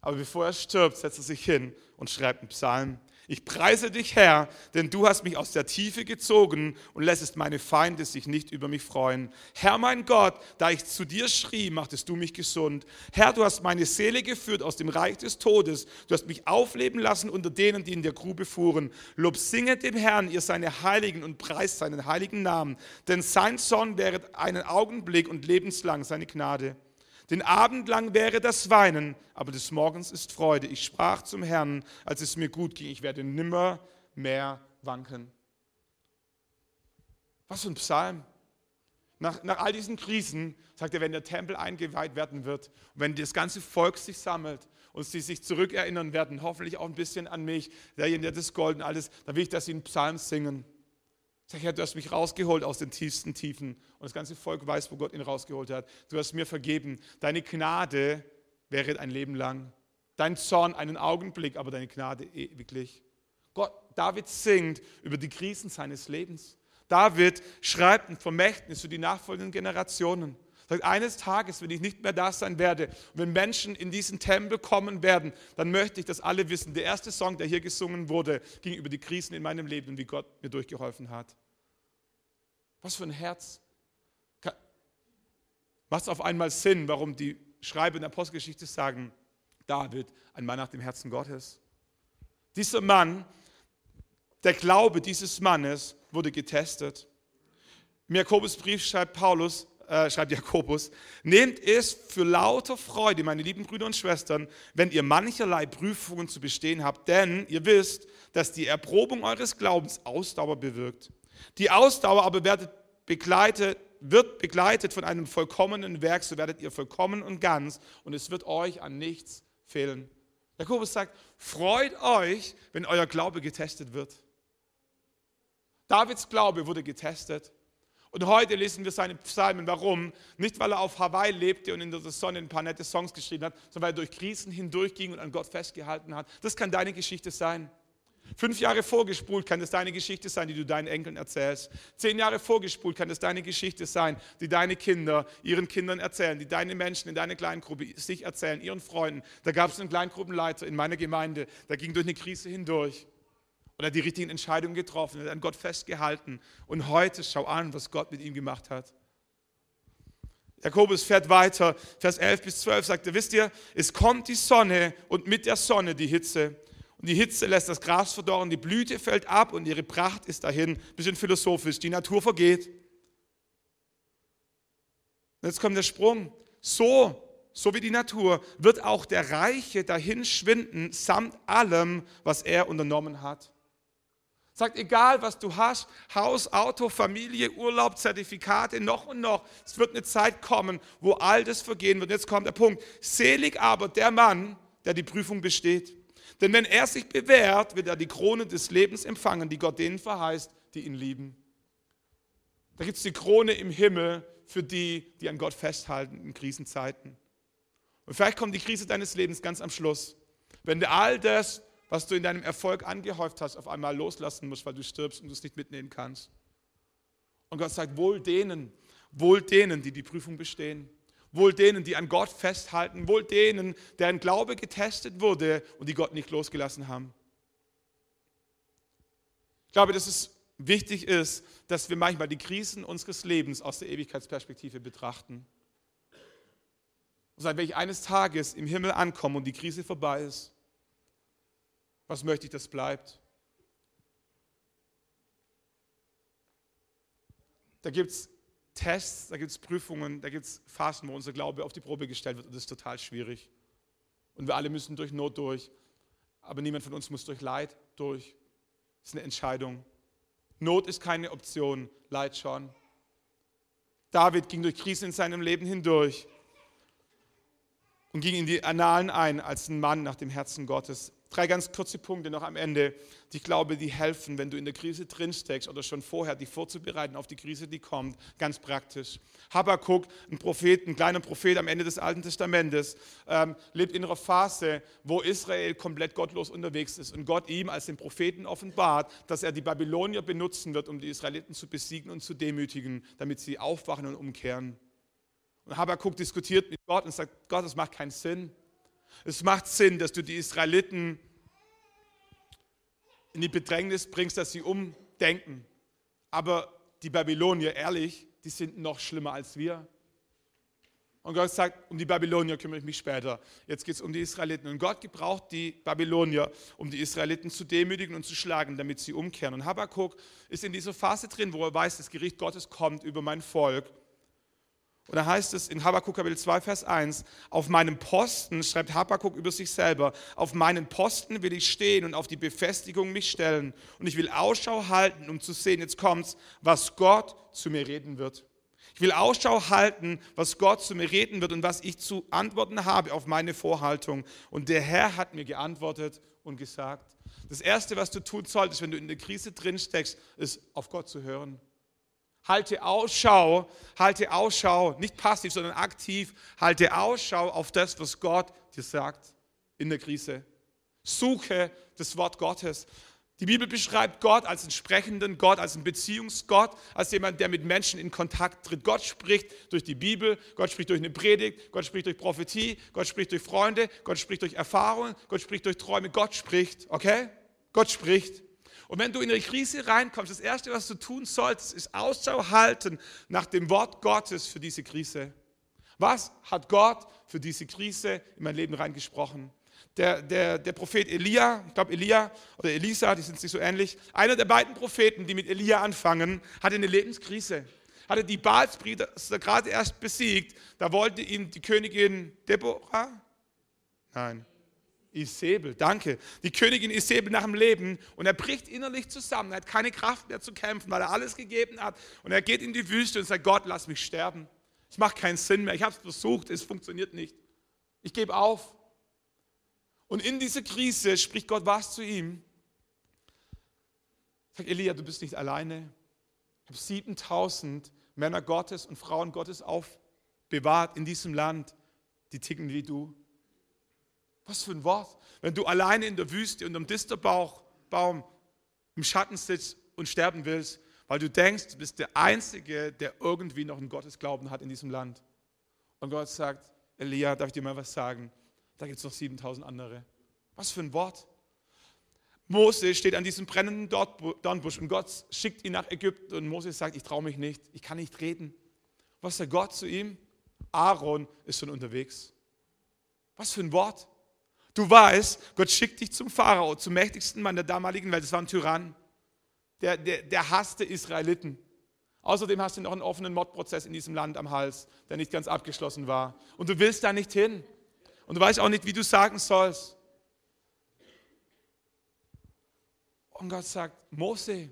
Aber bevor er stirbt, setzt er sich hin und schreibt einen Psalm. Ich preise dich, Herr, denn du hast mich aus der Tiefe gezogen und lässest meine Feinde sich nicht über mich freuen. Herr mein Gott, da ich zu dir schrie, machtest du mich gesund. Herr, du hast meine Seele geführt aus dem Reich des Todes. Du hast mich aufleben lassen unter denen, die in der Grube fuhren. Lob singet dem Herrn, ihr seine Heiligen, und preist seinen heiligen Namen. Denn sein Zorn wäre einen Augenblick und lebenslang seine Gnade. Den Abend lang wäre das Weinen, aber des Morgens ist Freude. Ich sprach zum Herrn, als es mir gut ging, ich werde nimmer mehr wanken. Was für ein Psalm. Nach, nach all diesen Krisen sagt er, wenn der Tempel eingeweiht werden wird, und wenn das ganze Volk sich sammelt und sie sich zurückerinnern werden, hoffentlich auch ein bisschen an mich, derjenige, der das Gold und alles, dann will ich, dass sie einen Psalm singen. Sag, Herr, du hast mich rausgeholt aus den tiefsten Tiefen. Und das ganze Volk weiß, wo Gott ihn rausgeholt hat. Du hast mir vergeben. Deine Gnade wäre ein Leben lang. Dein Zorn einen Augenblick, aber deine Gnade ewiglich. Gott, David singt über die Krisen seines Lebens. David schreibt ein Vermächtnis für die nachfolgenden Generationen. Sagt, eines Tages, wenn ich nicht mehr da sein werde, wenn Menschen in diesen Tempel kommen werden, dann möchte ich, dass alle wissen, der erste Song, der hier gesungen wurde, ging über die Krisen in meinem Leben und wie Gott mir durchgeholfen hat. Was für ein Herz. Macht es auf einmal Sinn, warum die Schreiber in der Apostelgeschichte sagen, David, ein Mann nach dem Herzen Gottes. Dieser Mann, der Glaube dieses Mannes wurde getestet. Im Jakobusbrief schreibt Paulus, äh, schreibt Jakobus, nehmt es für lauter Freude, meine lieben Brüder und Schwestern, wenn ihr mancherlei Prüfungen zu bestehen habt, denn ihr wisst, dass die Erprobung eures Glaubens Ausdauer bewirkt. Die Ausdauer aber werdet begleitet, wird begleitet von einem vollkommenen Werk, so werdet ihr vollkommen und ganz und es wird euch an nichts fehlen. Jakobus sagt, freut euch, wenn euer Glaube getestet wird. Davids Glaube wurde getestet. Und heute lesen wir seine Psalmen. Warum? Nicht, weil er auf Hawaii lebte und in der Sonne ein paar nette Songs geschrieben hat, sondern weil er durch Krisen hindurchging und an Gott festgehalten hat. Das kann deine Geschichte sein. Fünf Jahre vorgespult kann es deine Geschichte sein, die du deinen Enkeln erzählst. Zehn Jahre vorgespult kann es deine Geschichte sein, die deine Kinder ihren Kindern erzählen, die deine Menschen in deiner Kleingruppe sich erzählen, ihren Freunden. Da gab es einen Kleingruppenleiter in meiner Gemeinde, der ging durch eine Krise hindurch und hat die richtigen Entscheidungen getroffen, hat an Gott festgehalten. Und heute schau an, was Gott mit ihm gemacht hat. Jakobus fährt weiter, Vers 11 bis 12 sagt er, wisst ihr, es kommt die Sonne und mit der Sonne die Hitze. Und die Hitze lässt das Gras verdorren, die Blüte fällt ab und ihre Pracht ist dahin. Bisschen philosophisch, die Natur vergeht. Und jetzt kommt der Sprung. So, so wie die Natur, wird auch der Reiche dahin schwinden, samt allem, was er unternommen hat. Sagt, egal was du hast, Haus, Auto, Familie, Urlaub, Zertifikate, noch und noch, es wird eine Zeit kommen, wo all das vergehen wird. Jetzt kommt der Punkt. Selig aber der Mann, der die Prüfung besteht. Denn wenn er sich bewährt, wird er die Krone des Lebens empfangen, die Gott denen verheißt, die ihn lieben. Da gibt es die Krone im Himmel für die, die an Gott festhalten in Krisenzeiten. Und vielleicht kommt die Krise deines Lebens ganz am Schluss. Wenn all das, was du in deinem Erfolg angehäuft hast, auf einmal loslassen musst, weil du stirbst und du es nicht mitnehmen kannst. Und Gott sagt, wohl denen, wohl denen, die die Prüfung bestehen. Wohl denen, die an Gott festhalten, wohl denen, deren Glaube getestet wurde und die Gott nicht losgelassen haben. Ich glaube, dass es wichtig ist, dass wir manchmal die Krisen unseres Lebens aus der Ewigkeitsperspektive betrachten. Und sagen, wenn ich eines Tages im Himmel ankomme und die Krise vorbei ist, was möchte ich, das bleibt? Da gibt es Tests, da gibt es Prüfungen, da gibt es Phasen, wo unser Glaube auf die Probe gestellt wird und das ist total schwierig. Und wir alle müssen durch Not durch, aber niemand von uns muss durch Leid durch. Das ist eine Entscheidung. Not ist keine Option, Leid schon. David ging durch Krisen in seinem Leben hindurch und ging in die Annalen ein als ein Mann nach dem Herzen Gottes. Drei ganz kurze Punkte noch am Ende, die ich glaube, die helfen, wenn du in der Krise drinsteckst oder schon vorher, dich vorzubereiten auf die Krise, die kommt, ganz praktisch. Habakkuk, ein Prophet, ein kleiner Prophet am Ende des Alten Testamentes, ähm, lebt in einer Phase, wo Israel komplett gottlos unterwegs ist und Gott ihm als den Propheten offenbart, dass er die Babylonier benutzen wird, um die Israeliten zu besiegen und zu demütigen, damit sie aufwachen und umkehren. Und Habakkuk diskutiert mit Gott und sagt, Gott, das macht keinen Sinn. Es macht Sinn, dass du die Israeliten in die Bedrängnis bringst, dass sie umdenken. Aber die Babylonier, ehrlich, die sind noch schlimmer als wir. Und Gott sagt, um die Babylonier kümmere ich mich später. Jetzt geht es um die Israeliten. Und Gott gebraucht die Babylonier, um die Israeliten zu demütigen und zu schlagen, damit sie umkehren. Und Habakkuk ist in dieser Phase drin, wo er weiß, das Gericht Gottes kommt über mein Volk. Und da heißt es in Habakkuk Kapitel 2, Vers 1, auf meinem Posten, schreibt Habakkuk über sich selber, auf meinen Posten will ich stehen und auf die Befestigung mich stellen. Und ich will Ausschau halten, um zu sehen, jetzt kommt's, was Gott zu mir reden wird. Ich will Ausschau halten, was Gott zu mir reden wird und was ich zu antworten habe auf meine Vorhaltung. Und der Herr hat mir geantwortet und gesagt, das Erste, was du tun solltest, wenn du in der Krise drin steckst, ist, auf Gott zu hören. Halte Ausschau, halte Ausschau, nicht passiv, sondern aktiv, halte Ausschau auf das, was Gott dir sagt in der Krise. Suche das Wort Gottes. Die Bibel beschreibt Gott als einen sprechenden Gott, als einen Beziehungsgott, als jemand, der mit Menschen in Kontakt tritt. Gott spricht durch die Bibel, Gott spricht durch eine Predigt, Gott spricht durch Prophetie, Gott spricht durch Freunde, Gott spricht durch Erfahrungen, Gott spricht durch Träume. Gott spricht, okay? Gott spricht. Und wenn du in eine Krise reinkommst, das Erste, was du tun solltest, ist Ausschau halten nach dem Wort Gottes für diese Krise. Was hat Gott für diese Krise in mein Leben reingesprochen? Der, der, der Prophet Elia, ich glaube Elia oder Elisa, die sind sich so ähnlich, einer der beiden Propheten, die mit Elia anfangen, hatte eine Lebenskrise. Hatte die Baalsbrüder gerade erst besiegt, da wollte ihm die Königin Deborah, nein, Isabel, danke. Die Königin Isabel nach dem Leben und er bricht innerlich zusammen. Er hat keine Kraft mehr zu kämpfen, weil er alles gegeben hat. Und er geht in die Wüste und sagt: Gott, lass mich sterben. Es macht keinen Sinn mehr. Ich habe es versucht, es funktioniert nicht. Ich gebe auf. Und in dieser Krise spricht Gott was zu ihm. Sagt Elia, du bist nicht alleine. Ich habe 7000 Männer Gottes und Frauen Gottes aufbewahrt in diesem Land, die ticken wie du. Was für ein Wort. Wenn du alleine in der Wüste unter dem Distelbaum im Schatten sitzt und sterben willst, weil du denkst, du bist der Einzige, der irgendwie noch einen Gottesglauben hat in diesem Land. Und Gott sagt, Elia, darf ich dir mal was sagen? Da gibt es noch 7000 andere. Was für ein Wort. Mose steht an diesem brennenden Dornbusch und Gott schickt ihn nach Ägypten und Mose sagt, ich traue mich nicht, ich kann nicht reden. Was sagt Gott zu ihm? Aaron ist schon unterwegs. Was für ein Wort. Du weißt, Gott schickt dich zum Pharao, zum mächtigsten Mann der damaligen Welt. Das war ein Tyrann. Der, der, der hasste Israeliten. Außerdem hast du noch einen offenen Mordprozess in diesem Land am Hals, der nicht ganz abgeschlossen war. Und du willst da nicht hin. Und du weißt auch nicht, wie du sagen sollst. Und Gott sagt, Mose,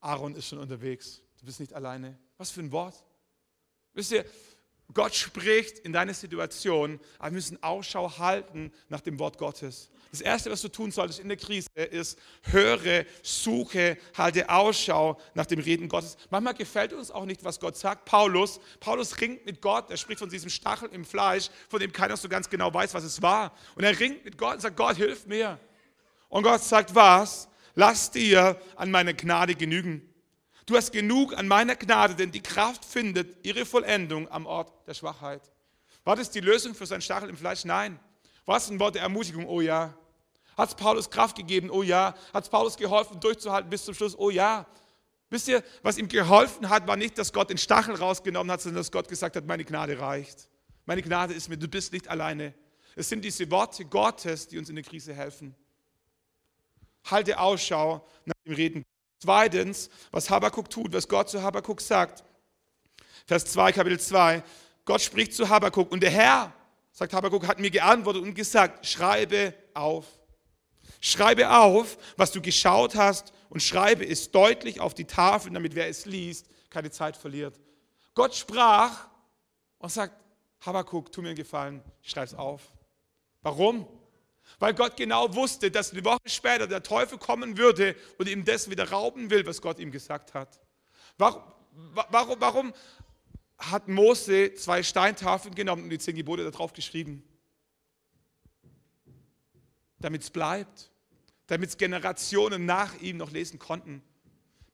Aaron ist schon unterwegs. Du bist nicht alleine. Was für ein Wort. Wisst ihr, Gott spricht in deine Situation, aber wir müssen Ausschau halten nach dem Wort Gottes. Das Erste, was du tun solltest in der Krise, ist, höre, suche, halte Ausschau nach dem Reden Gottes. Manchmal gefällt uns auch nicht, was Gott sagt. Paulus, Paulus ringt mit Gott, er spricht von diesem Stachel im Fleisch, von dem keiner so ganz genau weiß, was es war. Und er ringt mit Gott und sagt, Gott, hilf mir. Und Gott sagt, was? Lass dir an meine Gnade genügen. Du hast genug an meiner Gnade, denn die Kraft findet ihre Vollendung am Ort der Schwachheit. War das die Lösung für sein Stachel im Fleisch? Nein. War es ein Wort der Ermutigung? Oh ja. Hat es Paulus Kraft gegeben? Oh ja. Hat es Paulus geholfen, durchzuhalten bis zum Schluss? Oh ja. Wisst ihr, was ihm geholfen hat, war nicht, dass Gott den Stachel rausgenommen hat, sondern dass Gott gesagt hat, meine Gnade reicht. Meine Gnade ist mir, du bist nicht alleine. Es sind diese Worte Gottes, die uns in der Krise helfen. Halte Ausschau nach dem Reden. Zweitens, was Habakkuk tut, was Gott zu Habakkuk sagt. Vers 2, Kapitel 2. Gott spricht zu Habakkuk und der Herr, sagt Habakkuk, hat mir geantwortet und gesagt, schreibe auf. Schreibe auf, was du geschaut hast und schreibe es deutlich auf die Tafel, damit wer es liest, keine Zeit verliert. Gott sprach und sagt, Habakkuk, tu mir einen Gefallen, schreib es auf. Warum? Weil Gott genau wusste, dass eine Woche später der Teufel kommen würde und ihm das wieder rauben will, was Gott ihm gesagt hat. Warum, warum, warum hat Mose zwei Steintafeln genommen und die zehn Gebote darauf geschrieben? Damit es bleibt, damit es Generationen nach ihm noch lesen konnten.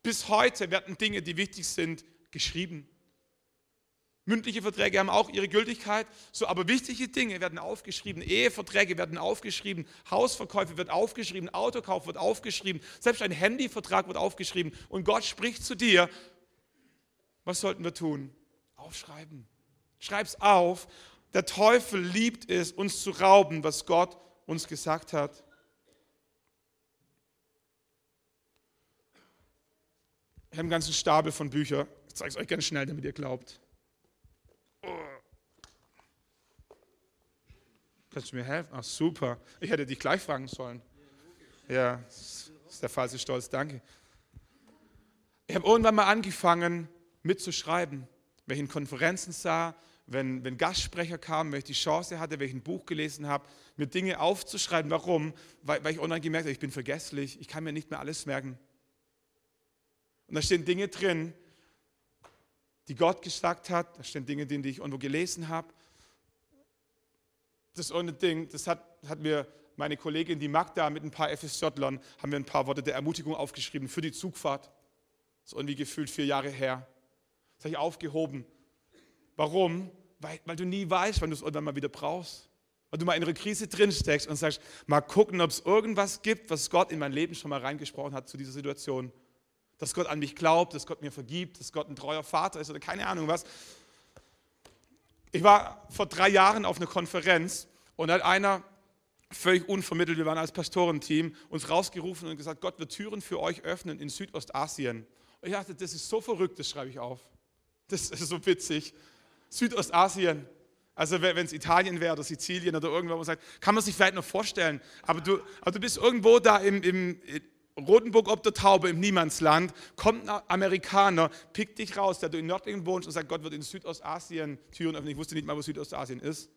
Bis heute werden Dinge, die wichtig sind, geschrieben. Mündliche Verträge haben auch ihre Gültigkeit, so aber wichtige Dinge werden aufgeschrieben, Eheverträge werden aufgeschrieben, Hausverkäufe wird aufgeschrieben, Autokauf wird aufgeschrieben, selbst ein Handyvertrag wird aufgeschrieben und Gott spricht zu dir. Was sollten wir tun? Aufschreiben. Schreib's auf. Der Teufel liebt es, uns zu rauben, was Gott uns gesagt hat. Ich habe einen ganzen Stapel von Büchern. Ich zeige es euch ganz schnell, damit ihr glaubt. Kannst du mir helfen? Ach, super. Ich hätte dich gleich fragen sollen. Ja, das ist der falsche Stolz, danke. Ich habe irgendwann mal angefangen mitzuschreiben, in Konferenzen sah, wenn, wenn Gastsprecher kamen, wenn ich die Chance hatte, ein Buch gelesen habe, mir Dinge aufzuschreiben. Warum? Weil, weil ich online gemerkt habe, ich bin vergesslich, ich kann mir nicht mehr alles merken. Und da stehen Dinge drin, die Gott gesagt hat, da stehen Dinge die ich irgendwo gelesen habe das ohne Ding, das hat, hat mir meine Kollegin, die Magda, mit ein paar FSJlern, haben wir ein paar Worte der Ermutigung aufgeschrieben für die Zugfahrt. Das ist irgendwie gefühlt vier Jahre her. Das habe ich aufgehoben. Warum? Weil, weil du nie weißt, wann du es irgendwann mal wieder brauchst. Weil du mal in einer Krise drinsteckst und sagst, mal gucken, ob es irgendwas gibt, was Gott in mein Leben schon mal reingesprochen hat zu dieser Situation. Dass Gott an mich glaubt, dass Gott mir vergibt, dass Gott ein treuer Vater ist oder keine Ahnung was. Ich war vor drei Jahren auf einer Konferenz und hat einer völlig unvermittelt, wir waren als Pastorenteam, uns rausgerufen und gesagt, Gott wird Türen für euch öffnen in Südostasien. Und ich dachte, das ist so verrückt, das schreibe ich auf. Das ist so witzig. Südostasien. Also wenn es Italien wäre oder Sizilien oder irgendwo, wo man sagt, kann man sich vielleicht noch vorstellen. Aber du, aber du bist irgendwo da im, im Rotenburg ob der Taube im Niemandsland, kommt ein Amerikaner, pickt dich raus, der du in Nördlingen wohnst und sagt, Gott wird in Südostasien Türen öffnen. Ich wusste nicht mal, wo Südostasien ist.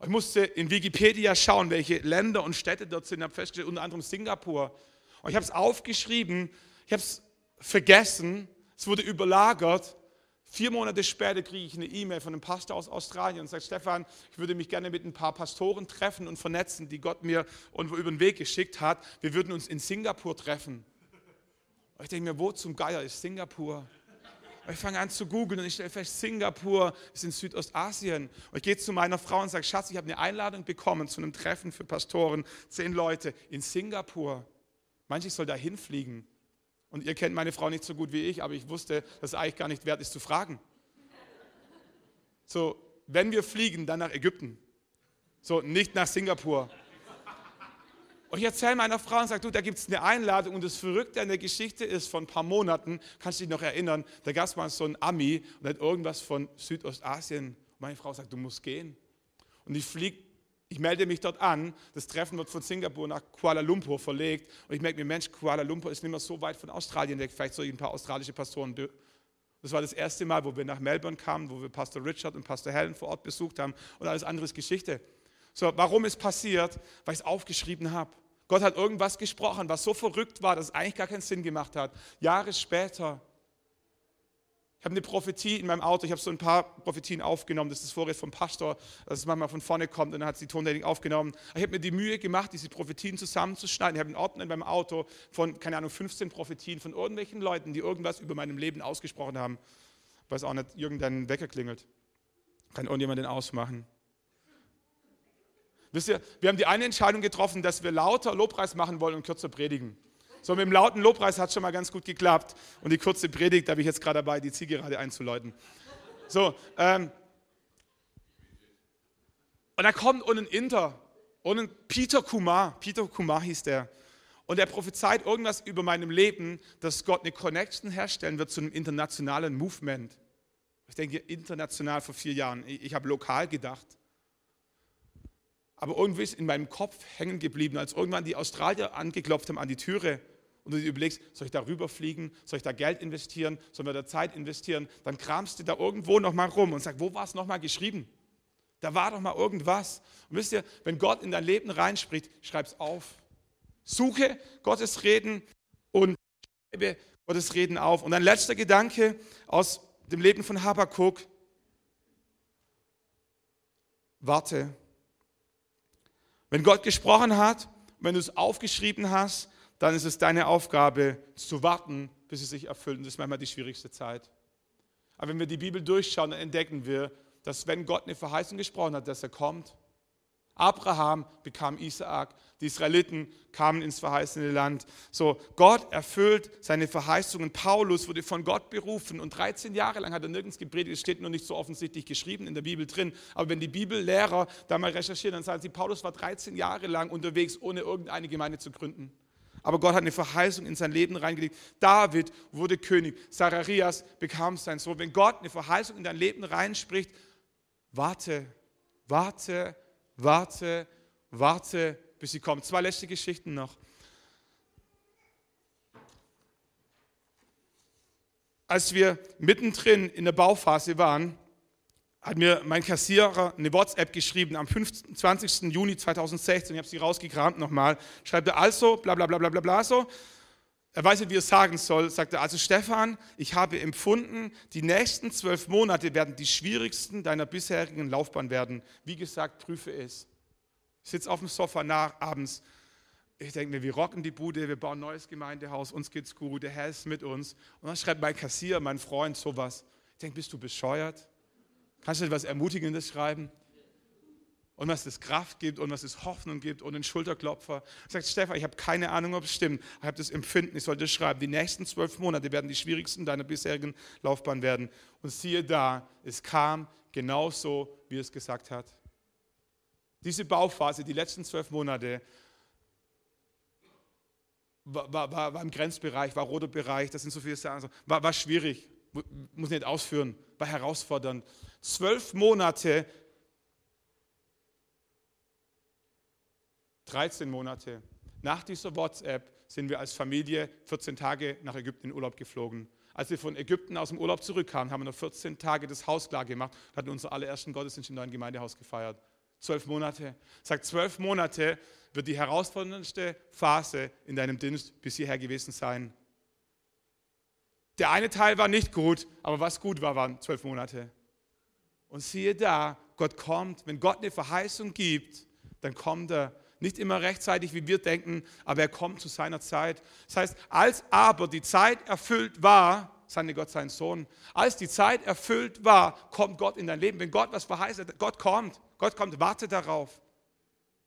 Ich musste in Wikipedia schauen, welche Länder und Städte dort sind. Ich habe festgestellt, unter anderem Singapur. Und ich habe es aufgeschrieben, ich habe es vergessen, es wurde überlagert Vier Monate später kriege ich eine E-Mail von einem Pastor aus Australien und sagt, Stefan, ich würde mich gerne mit ein paar Pastoren treffen und vernetzen, die Gott mir über den Weg geschickt hat. Wir würden uns in Singapur treffen. Und ich denke mir, wo zum Geier ist Singapur? Und ich fange an zu googeln und ich stelle fest, Singapur ist in Südostasien. Und ich gehe zu meiner Frau und sage, Schatz, ich habe eine Einladung bekommen zu einem Treffen für Pastoren, zehn Leute in Singapur. Manche soll da hinfliegen. Und ihr kennt meine Frau nicht so gut wie ich, aber ich wusste, dass es eigentlich gar nicht wert ist zu fragen. So, wenn wir fliegen, dann nach Ägypten. So, nicht nach Singapur. Und ich erzähle meiner Frau und sage, du, da gibt es eine Einladung und das Verrückte an der Geschichte ist, von ein paar Monaten, kannst du dich noch erinnern, da gab es mal so einen Ami und hat irgendwas von Südostasien. Meine Frau sagt, du musst gehen. Und ich fliege, ich melde mich dort an, das Treffen wird von Singapur nach Kuala Lumpur verlegt und ich merke mir, Mensch, Kuala Lumpur ist nicht mehr so weit von Australien weg, vielleicht soll ich ein paar australische Pastoren das war das erste Mal, wo wir nach Melbourne kamen, wo wir Pastor Richard und Pastor Helen vor Ort besucht haben und alles andere ist Geschichte. So, warum ist passiert? Weil ich es aufgeschrieben habe. Gott hat irgendwas gesprochen, was so verrückt war, dass es eigentlich gar keinen Sinn gemacht hat. Jahre später. Ich habe eine Prophetie in meinem Auto, ich habe so ein paar Prophetien aufgenommen, das ist das Vorrecht vom Pastor, dass es manchmal von vorne kommt und dann hat sie die Tontechnik aufgenommen. Ich habe mir die Mühe gemacht, diese Prophetien zusammenzuschneiden. Ich habe einen Ordner in meinem Auto von, keine Ahnung, 15 Prophetien von irgendwelchen Leuten, die irgendwas über meinem Leben ausgesprochen haben. Ich weiß auch nicht, irgendein Wecker klingelt. Kann irgendjemand den ausmachen? Wisst ihr, wir haben die eine Entscheidung getroffen, dass wir lauter Lobpreis machen wollen und kürzer predigen. So, mit dem lauten Lobpreis hat schon mal ganz gut geklappt. Und die kurze Predigt, da bin ich jetzt gerade dabei, die Zielgerade einzuläuten. So, ähm, und da kommt und ein Inter, und ein Peter Kumar, Peter Kumar hieß der. Und er prophezeit irgendwas über meinem Leben, dass Gott eine Connection herstellen wird zu einem internationalen Movement. Ich denke international vor vier Jahren. Ich, ich habe lokal gedacht. Aber irgendwie ist in meinem Kopf hängen geblieben, als irgendwann die Australier angeklopft haben an die Türe und du dir überlegst, soll ich da rüberfliegen, soll ich da Geld investieren, sollen wir da Zeit investieren, dann kramst du da irgendwo nochmal rum und sagst, wo war es nochmal geschrieben? Da war doch mal irgendwas. Und wisst ihr, wenn Gott in dein Leben reinspricht, schreib es auf. Suche Gottes Reden und schreibe Gottes Reden auf. Und ein letzter Gedanke aus dem Leben von Habakkuk. Warte. Wenn Gott gesprochen hat, wenn du es aufgeschrieben hast, dann ist es deine Aufgabe zu warten, bis es sich erfüllt. Und das ist manchmal die schwierigste Zeit. Aber wenn wir die Bibel durchschauen, dann entdecken wir, dass wenn Gott eine Verheißung gesprochen hat, dass er kommt, Abraham bekam Isaak, die Israeliten kamen ins verheißene Land. So, Gott erfüllt seine Verheißungen. Paulus wurde von Gott berufen und 13 Jahre lang hat er nirgends gepredigt. Es steht nur nicht so offensichtlich geschrieben in der Bibel drin. Aber wenn die Bibellehrer da mal recherchieren, dann sagen sie, Paulus war 13 Jahre lang unterwegs, ohne irgendeine Gemeinde zu gründen. Aber Gott hat eine Verheißung in sein Leben reingelegt. David wurde König. Zacharias bekam sein Sohn. Wenn Gott eine Verheißung in dein Leben reinspricht, warte, warte, warte, warte, bis sie kommt. Zwei letzte Geschichten noch. Als wir mittendrin in der Bauphase waren, hat mir mein Kassierer eine WhatsApp geschrieben am 25. Juni 2016. Ich habe sie rausgekramt nochmal. Schreibt er also, bla bla bla bla bla so. Er weiß nicht, wie er es sagen soll. Sagt er, also Stefan, ich habe empfunden, die nächsten zwölf Monate werden die schwierigsten deiner bisherigen Laufbahn werden. Wie gesagt, prüfe es. Ich sitze auf dem Sofa nach, abends. Ich denke mir, wir rocken die Bude, wir bauen ein neues Gemeindehaus, uns geht's gut, der Herr ist mit uns. Und dann schreibt mein Kassier, mein Freund, sowas. Ich denke, bist du bescheuert? Kannst du etwas Ermutigendes schreiben? Und was es Kraft gibt und was es Hoffnung gibt und einen Schulterklopfer. Sagt Stefan, ich habe keine Ahnung, ob es stimmt. Ich habe das Empfinden, ich sollte schreiben. Die nächsten zwölf Monate werden die schwierigsten deiner bisherigen Laufbahn werden. Und siehe da, es kam genauso, wie es gesagt hat. Diese Bauphase, die letzten zwölf Monate, war, war, war, im Grenzbereich, war roter Bereich, das sind so viele Sachen, war, war schwierig, muss nicht ausführen, war herausfordernd. Zwölf Monate, 13 Monate nach dieser WhatsApp sind wir als Familie 14 Tage nach Ägypten in Urlaub geflogen. Als wir von Ägypten aus dem Urlaub zurückkamen, haben wir noch 14 Tage das Haus klar gemacht und hatten unseren allerersten Gottesdienst im neuen Gemeindehaus gefeiert. Zwölf Monate. Sagt, zwölf Monate wird die herausforderndste Phase in deinem Dienst bis hierher gewesen sein. Der eine Teil war nicht gut, aber was gut war, waren zwölf Monate. Und siehe da, Gott kommt. Wenn Gott eine Verheißung gibt, dann kommt er. Nicht immer rechtzeitig, wie wir denken, aber er kommt zu seiner Zeit. Das heißt, als aber die Zeit erfüllt war, sandte Gott seinen Sohn. Als die Zeit erfüllt war, kommt Gott in dein Leben. Wenn Gott was verheißt, Gott kommt. Gott kommt, warte darauf.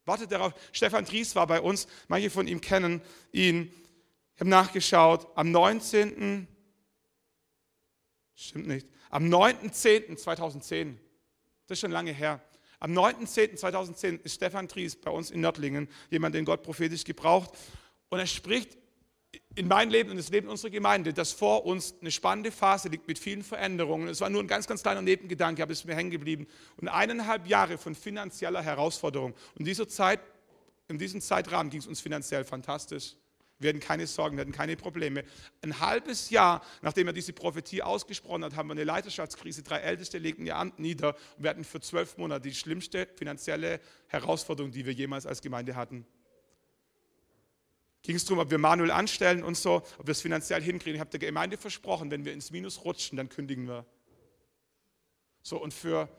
Warte darauf. Stefan Dries war bei uns, manche von ihm kennen ihn. Ich habe nachgeschaut, am 19. Stimmt nicht. Am 9.10.2010, das ist schon lange her, Am 9.10.2010 ist Stefan Tries bei uns in Nördlingen, jemand, den Gott prophetisch gebraucht. Und er spricht in mein Leben und das Leben unserer Gemeinde, dass vor uns eine spannende Phase liegt mit vielen Veränderungen. Es war nur ein ganz, ganz kleiner Nebengedanke, aber es ist mir hängen geblieben. Und eineinhalb Jahre von finanzieller Herausforderung. Und in dieser Zeit, in diesem Zeitrahmen ging es uns finanziell fantastisch. Wir hatten keine Sorgen, wir hatten keine Probleme. Ein halbes Jahr, nachdem er diese Prophetie ausgesprochen hat, haben wir eine Leiterschaftskrise. Drei Älteste legten ihr Amt nieder und wir hatten für zwölf Monate die schlimmste finanzielle Herausforderung, die wir jemals als Gemeinde hatten. Ging es darum, ob wir Manuel anstellen und so, ob wir es finanziell hinkriegen. Ich habe der Gemeinde versprochen, wenn wir ins Minus rutschen, dann kündigen wir. So, und für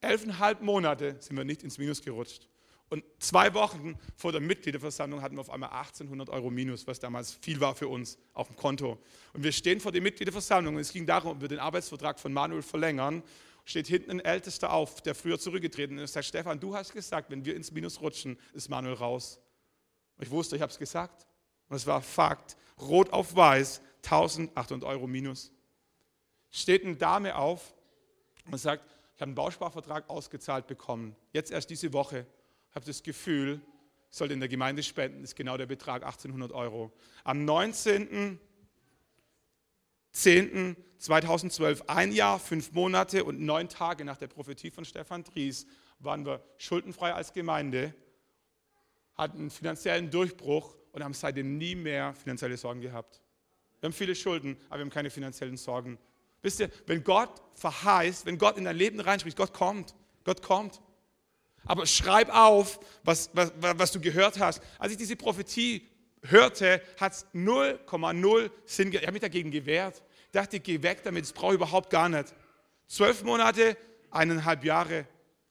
elfeinhalb Monate sind wir nicht ins Minus gerutscht. Und zwei Wochen vor der Mitgliederversammlung hatten wir auf einmal 1800 Euro minus, was damals viel war für uns auf dem Konto. Und wir stehen vor der Mitgliederversammlung und es ging darum, ob wir den Arbeitsvertrag von Manuel verlängern. Steht hinten ein Ältester auf, der früher zurückgetreten ist und sagt, Stefan, du hast gesagt, wenn wir ins Minus rutschen, ist Manuel raus. Und ich wusste, ich habe es gesagt. Und es war Fakt. Rot auf weiß, 1800 Euro minus. Steht eine Dame auf und sagt, ich habe einen Bausparvertrag ausgezahlt bekommen. Jetzt erst diese Woche habe das Gefühl, ich sollte in der Gemeinde spenden, ist genau der Betrag 1800 Euro. Am 19.10.2012, ein Jahr, fünf Monate und neun Tage nach der Prophetie von Stefan Dries, waren wir schuldenfrei als Gemeinde, hatten einen finanziellen Durchbruch und haben seitdem nie mehr finanzielle Sorgen gehabt. Wir haben viele Schulden, aber wir haben keine finanziellen Sorgen. Wisst ihr, wenn Gott verheißt, wenn Gott in dein Leben reinspricht, Gott kommt, Gott kommt. Aber schreib auf, was, was, was du gehört hast. Als ich diese Prophetie hörte, hat es 0,0 Sinn. Ich habe mich dagegen gewehrt. Ich dachte, geh weg damit, das brauche ich überhaupt gar nicht. Zwölf Monate, eineinhalb Jahre.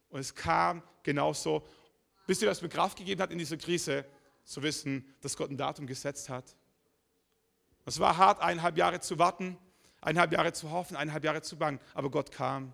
Und es kam genauso. Wisst ihr, was mir Kraft gegeben hat in dieser Krise? Zu wissen, dass Gott ein Datum gesetzt hat. Es war hart, eineinhalb Jahre zu warten, eineinhalb Jahre zu hoffen, eineinhalb Jahre zu bangen. Aber Gott kam.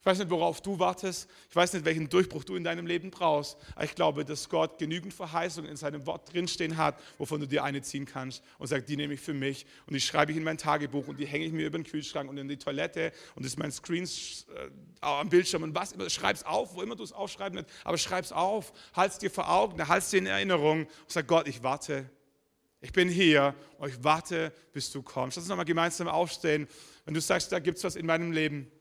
Ich weiß nicht, worauf du wartest. Ich weiß nicht, welchen Durchbruch du in deinem Leben brauchst. Aber ich glaube, dass Gott genügend Verheißungen in seinem Wort drinstehen hat, wovon du dir eine ziehen kannst und sagt, die nehme ich für mich und die schreibe ich in mein Tagebuch und die hänge ich mir über den Kühlschrank und in die Toilette und das ist mein Screen äh, am Bildschirm und was immer. Schreib's auf, wo immer du es aufschreiben willst, aber schreib's auf, halt's dir vor Augen, halt's dir in Erinnerung und sag Gott, ich warte. Ich bin hier und ich warte, bis du kommst. Lass uns nochmal gemeinsam aufstehen. Wenn du sagst, da gibt es was in meinem Leben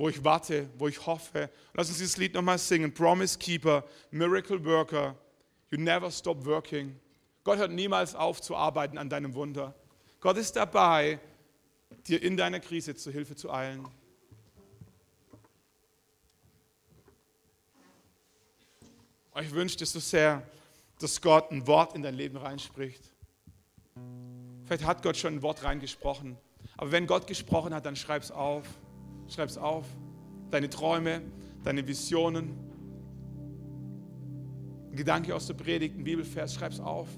wo ich warte, wo ich hoffe. Lass uns dieses Lied nochmal singen. Promise Keeper, Miracle Worker, you never stop working. Gott hört niemals auf zu arbeiten an deinem Wunder. Gott ist dabei, dir in deiner Krise zu Hilfe zu eilen. Ich wünsche dir so sehr, dass Gott ein Wort in dein Leben reinspricht. Vielleicht hat Gott schon ein Wort reingesprochen. Aber wenn Gott gesprochen hat, dann schreib es auf. Schreib es auf. Deine Träume, deine Visionen. Ein Gedanke aus der Predigt, ein Bibelvers, schreib es auf.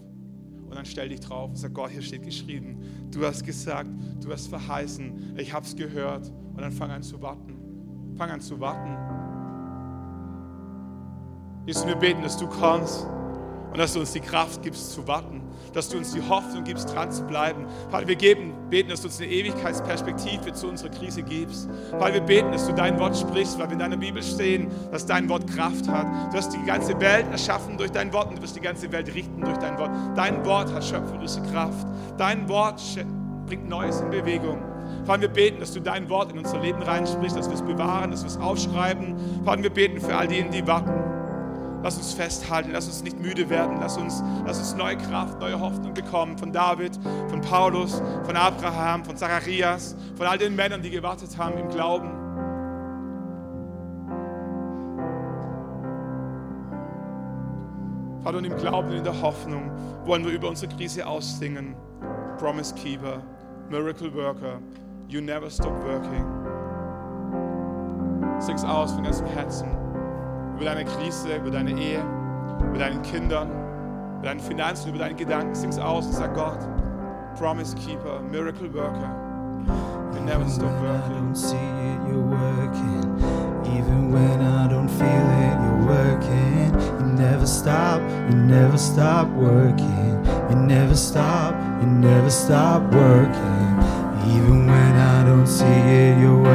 Und dann stell dich drauf und sag, Gott, hier steht geschrieben. Du hast gesagt, du hast verheißen, ich habe es gehört. Und dann fang an zu warten. Fang an zu warten. Jesus, wir beten, dass du kommst und dass du uns die Kraft gibst zu warten, dass du uns die Hoffnung gibst, dran zu bleiben. Vater, wir geben, beten, dass du uns eine Ewigkeitsperspektive zu unserer Krise gibst. Vater, wir beten, dass du dein Wort sprichst, weil wir in deiner Bibel stehen, dass dein Wort Kraft hat. Du hast die ganze Welt erschaffen durch dein Wort und du wirst die ganze Welt richten durch dein Wort. Dein Wort hat schöpferische Kraft. Dein Wort bringt Neues in Bewegung. Vater, wir beten, dass du dein Wort in unser Leben reinsprichst, dass wir es bewahren, dass wir es aufschreiben. Vater, wir beten für all diejenigen, die warten. Lass uns festhalten, lass uns nicht müde werden, lass uns, lass uns neue Kraft, neue Hoffnung bekommen von David, von Paulus, von Abraham, von Zacharias, von all den Männern, die gewartet haben im Glauben. Vater, und im Glauben und in der Hoffnung wollen wir über unsere Krise aussingen. Promise Keeper, Miracle Worker, you never stop working. Sing's aus von ganzem Herzen über deine Krise, über deine Ehe, über deinen Kindern, über deine Finanzen, über deine Gedanken. Sing's aus und sag Gott, Promise Keeper, Miracle Worker. You never stop working. I don't see it, you're working. Even when I don't feel it, you're working. You never stop, you never stop working. You never stop, you never stop working. Even when I don't see it, you're working.